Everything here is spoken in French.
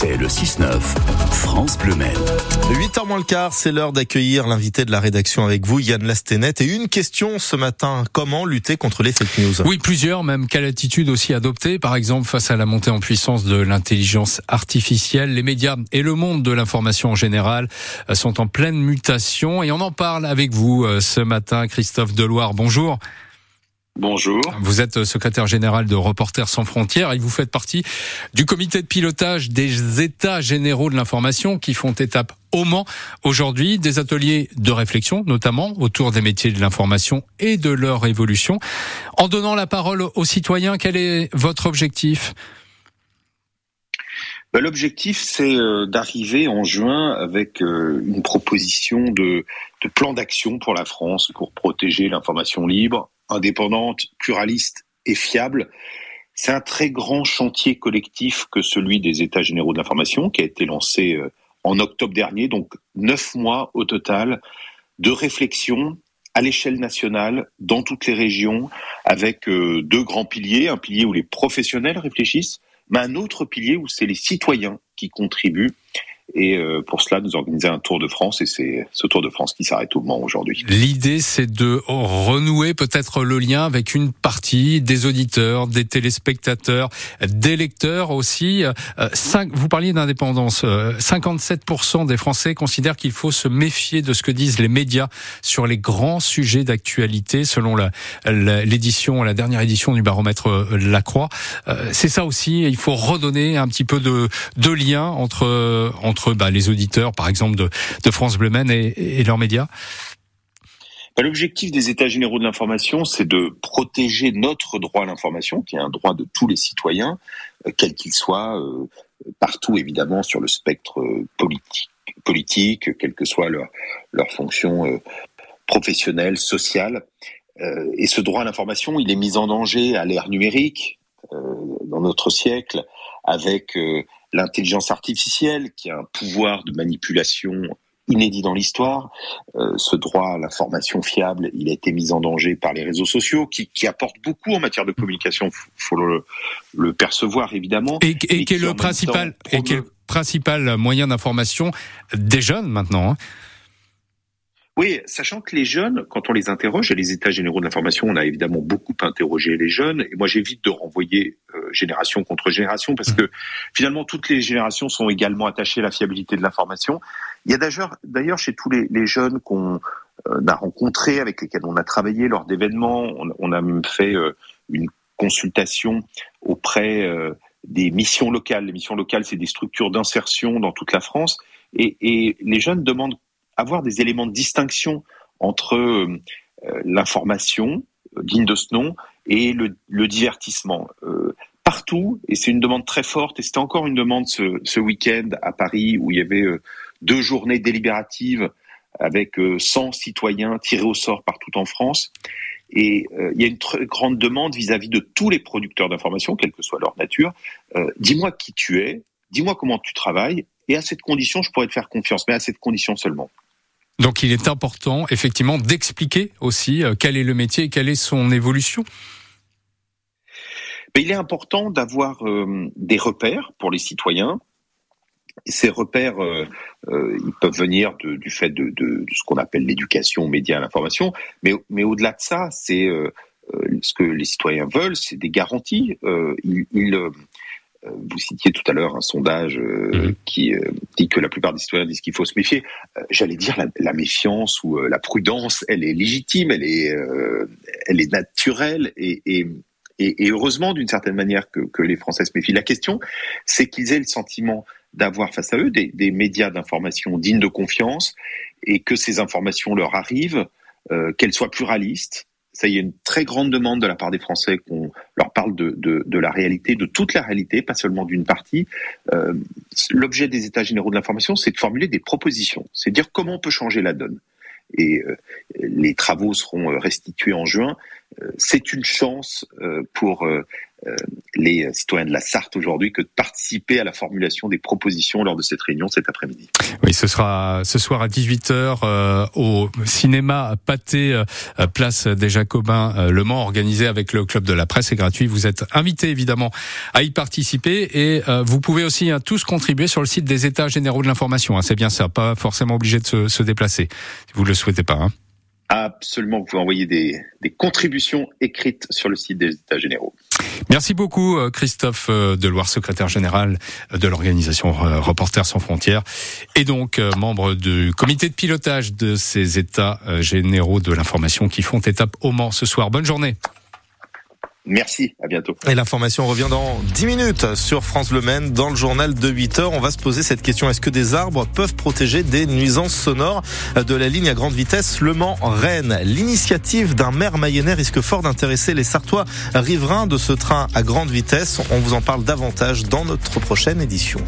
C'est le 6-9, France Bleu 8h moins le quart, c'est l'heure d'accueillir l'invité de la rédaction avec vous, Yann Lastenet. Et une question ce matin, comment lutter contre les fake news? Oui, plusieurs, même quelle attitude aussi adopter Par exemple, face à la montée en puissance de l'intelligence artificielle, les médias et le monde de l'information en général euh, sont en pleine mutation. Et on en parle avec vous euh, ce matin, Christophe Deloire. Bonjour. Bonjour. Vous êtes secrétaire général de Reporters sans frontières et vous faites partie du comité de pilotage des États généraux de l'information qui font étape au Mans aujourd'hui, des ateliers de réflexion notamment autour des métiers de l'information et de leur évolution. En donnant la parole aux citoyens, quel est votre objectif? Ben, L'objectif, c'est euh, d'arriver en juin avec euh, une proposition de, de plan d'action pour la France pour protéger l'information libre, indépendante, pluraliste et fiable. C'est un très grand chantier collectif que celui des États généraux de l'information qui a été lancé euh, en octobre dernier, donc neuf mois au total de réflexion à l'échelle nationale, dans toutes les régions, avec euh, deux grands piliers, un pilier où les professionnels réfléchissent, mais un autre pilier où c'est les citoyens qui contribuent et euh, pour cela, nous organiser un Tour de France et c'est ce Tour de France qui s'arrête au Mans aujourd'hui. L'idée, c'est de renouer peut-être le lien avec une partie des auditeurs, des téléspectateurs, des lecteurs aussi. Euh, vous parliez d'indépendance. 57% euh, des Français considèrent qu'il faut se méfier de ce que disent les médias sur les grands sujets d'actualité, selon l'édition, la, la, dernière édition du baromètre La Croix. c'est ça aussi. Il faut redonner un petit peu de, de lien entre entre bah, les auditeurs, par exemple, de, France Bleu et, leurs médias? Bah, L'objectif des États généraux de l'information, c'est de protéger notre droit à l'information, qui est un droit de tous les citoyens, euh, quel qu'il soit, euh, partout évidemment sur le spectre euh, politique, politique quelle que soit leur, leur fonction professionnelle, sociale. Et ce droit à l'information, il est mis en danger à l'ère numérique, dans notre siècle, avec l'intelligence artificielle, qui a un pouvoir de manipulation inédit dans l'histoire. Euh, ce droit à l'information fiable, il a été mis en danger par les réseaux sociaux, qui, qui apportent beaucoup en matière de communication. Faut le, le percevoir évidemment. Et, et, quel est le principal, et quel principal moyen d'information des jeunes maintenant hein? Oui, sachant que les jeunes, quand on les interroge, et les états généraux de l'information, on a évidemment beaucoup interrogé les jeunes, et moi j'évite de renvoyer euh, génération contre génération, parce que finalement toutes les générations sont également attachées à la fiabilité de l'information. Il y a d'ailleurs chez tous les, jeunes qu'on euh, a rencontrés, avec lesquels on a travaillé lors d'événements, on, a même fait euh, une consultation auprès des missions locales. Les missions locales, c'est des structures d'insertion dans toute la France, et, et les jeunes demandent avoir des éléments de distinction entre euh, l'information euh, digne de ce nom et le, divertissement. Euh, partout, et c'est une demande très forte, et c'était encore une demande ce, ce week-end à Paris où il y avait deux journées délibératives avec 100 citoyens tirés au sort partout en France. Et il y a une très grande demande vis-à-vis de tous les producteurs d'informations, quelle que soit leur nature. dis-moi qui tu es, dis-moi comment tu travailles, et à cette condition, je pourrais te faire confiance, mais à cette condition seulement. Donc il est important effectivement d'expliquer aussi euh, quel est le métier et quelle est son évolution. Mais il est important d'avoir euh, des repères pour les citoyens. ces repères, euh, ils peuvent venir du fait de, ce qu'on appelle l'éducation aux médias, à l'information, mais, mais au-delà de ça, c'est ce que les citoyens veulent, c'est des garanties. ils, vous citiez tout à l'heure un sondage euh, mhm. qui euh, dit que la plupart des citoyens disent qu'il faut se méfier. J'allais dire la, méfiance ou la prudence, elle est légitime, elle est, elle est naturelle et, et, et, heureusement d'une certaine manière que, que, les Français se méfient. La question, c'est qu'ils aient le sentiment d'avoir face à eux des, des médias d'information dignes de confiance et que ces informations leur arrivent, qu'elles soient pluralistes, ça y est une très grande demande de la part des Français qu'on leur parle de, la réalité, de toute la réalité, pas seulement d'une partie. Euh, L'objet des États généraux de l'information, c'est de formuler des propositions, c'est de dire comment on peut changer la donne. Et euh, les travaux seront euh, restitués en juin. C'est une chance pour les citoyens de la Sarthe aujourd'hui que de participer à la formulation des propositions lors de cette réunion cet après-midi. Oui, ce sera ce soir à 18h au cinéma Pâté, place des Jacobins, Le Mans, organisé avec le Club de la Presse. C'est gratuit. Vous êtes invités évidemment à y participer et vous pouvez aussi hein, tous contribuer sur le site des États généraux de l'information. Hein. C'est bien ça, pas forcément obligé de se, se déplacer si vous le souhaitez pas. Hein. Absolument, vous pouvez envoyer des, des, contributions écrites sur le site des États généraux. Merci beaucoup euh, Christophe euh, Deloire, secrétaire général de l'organisation Reporters sans frontières et donc euh, membre du comité de pilotage de ces États généraux de l'information qui font étape au Mans ce soir. Bonne journée. Merci, à bientôt. Et l'information revient dans 10 minutes sur France Le Maine. Dans le journal de 8 heures, on va se poser cette question. Est-ce que des arbres peuvent protéger des nuisances sonores de la ligne à grande vitesse Le Mans-Rennes? L'initiative d'un maire mayennais risque fort d'intéresser les Sartois riverains de ce train à grande vitesse. On vous en parle davantage dans notre prochaine édition.